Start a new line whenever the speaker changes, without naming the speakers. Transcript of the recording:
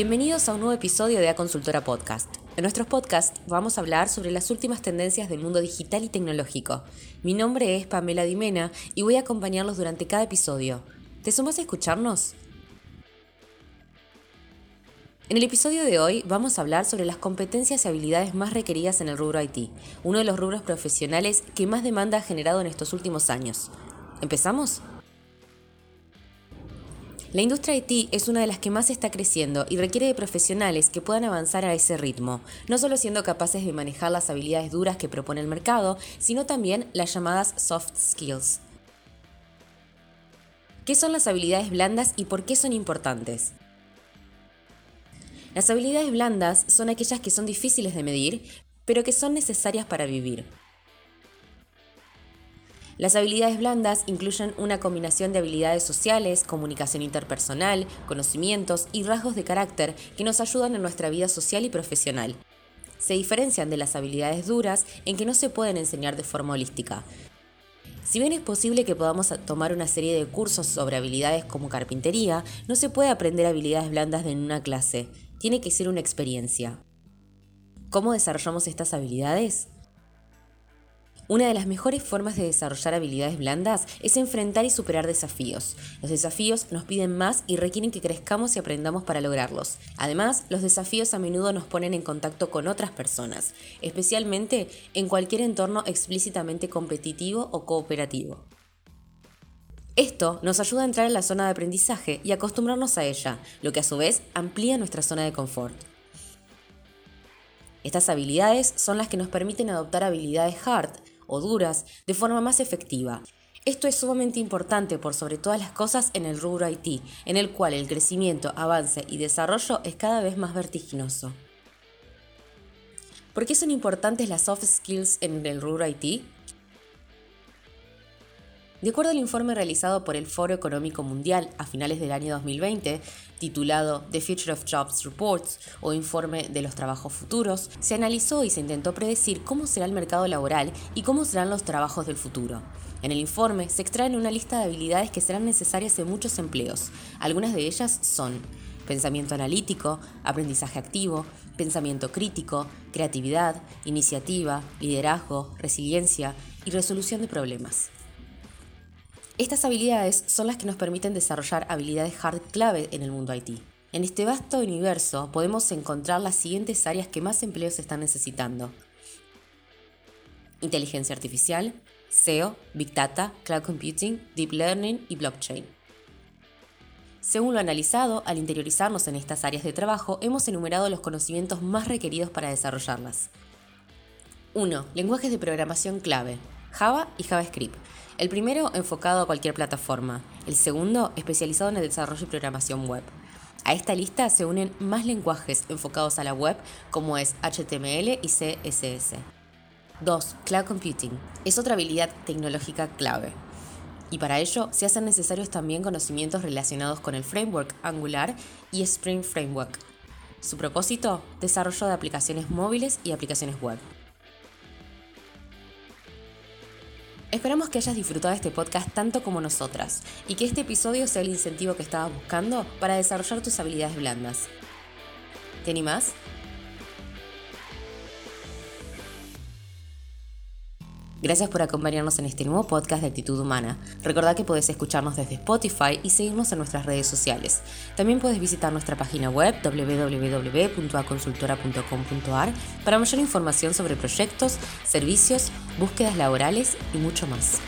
Bienvenidos a un nuevo episodio de A Consultora Podcast. En nuestros podcasts vamos a hablar sobre las últimas tendencias del mundo digital y tecnológico. Mi nombre es Pamela Dimena y voy a acompañarlos durante cada episodio. ¿Te sumas a escucharnos? En el episodio de hoy vamos a hablar sobre las competencias y habilidades más requeridas en el rubro IT, uno de los rubros profesionales que más demanda ha generado en estos últimos años. ¿Empezamos? La industria IT es una de las que más está creciendo y requiere de profesionales que puedan avanzar a ese ritmo, no solo siendo capaces de manejar las habilidades duras que propone el mercado, sino también las llamadas soft skills. ¿Qué son las habilidades blandas y por qué son importantes? Las habilidades blandas son aquellas que son difíciles de medir, pero que son necesarias para vivir. Las habilidades blandas incluyen una combinación de habilidades sociales, comunicación interpersonal, conocimientos y rasgos de carácter que nos ayudan en nuestra vida social y profesional. Se diferencian de las habilidades duras en que no se pueden enseñar de forma holística. Si bien es posible que podamos tomar una serie de cursos sobre habilidades como carpintería, no se puede aprender habilidades blandas en una clase. Tiene que ser una experiencia. ¿Cómo desarrollamos estas habilidades? Una de las mejores formas de desarrollar habilidades blandas es enfrentar y superar desafíos. Los desafíos nos piden más y requieren que crezcamos y aprendamos para lograrlos. Además, los desafíos a menudo nos ponen en contacto con otras personas, especialmente en cualquier entorno explícitamente competitivo o cooperativo. Esto nos ayuda a entrar en la zona de aprendizaje y acostumbrarnos a ella, lo que a su vez amplía nuestra zona de confort. Estas habilidades son las que nos permiten adoptar habilidades hard, o duras de forma más efectiva. Esto es sumamente importante por sobre todas las cosas en el rubro IT, en el cual el crecimiento, avance y desarrollo es cada vez más vertiginoso. ¿Por qué son importantes las soft skills en el rubro IT? De acuerdo al informe realizado por el Foro Económico Mundial a finales del año 2020, titulado The Future of Jobs Reports o Informe de los Trabajos Futuros, se analizó y se intentó predecir cómo será el mercado laboral y cómo serán los trabajos del futuro. En el informe se extraen una lista de habilidades que serán necesarias en muchos empleos. Algunas de ellas son pensamiento analítico, aprendizaje activo, pensamiento crítico, creatividad, iniciativa, liderazgo, resiliencia y resolución de problemas. Estas habilidades son las que nos permiten desarrollar habilidades hard clave en el mundo IT. En este vasto universo podemos encontrar las siguientes áreas que más empleos están necesitando. Inteligencia artificial, SEO, Big Data, Cloud Computing, Deep Learning y Blockchain. Según lo analizado, al interiorizarnos en estas áreas de trabajo, hemos enumerado los conocimientos más requeridos para desarrollarlas. 1. Lenguajes de programación clave. Java y JavaScript. El primero enfocado a cualquier plataforma, el segundo especializado en el desarrollo y programación web. A esta lista se unen más lenguajes enfocados a la web como es HTML y CSS. 2. Cloud Computing. Es otra habilidad tecnológica clave. Y para ello se hacen necesarios también conocimientos relacionados con el framework Angular y Spring Framework. Su propósito, desarrollo de aplicaciones móviles y aplicaciones web. Esperamos que hayas disfrutado este podcast tanto como nosotras y que este episodio sea el incentivo que estabas buscando para desarrollar tus habilidades blandas. ¿Te animás? Gracias por acompañarnos en este nuevo podcast de Actitud Humana. Recordad que podés escucharnos desde Spotify y seguirnos en nuestras redes sociales. También puedes visitar nuestra página web www.aconsultora.com.ar para mayor información sobre proyectos, servicios, búsquedas laborales y mucho más.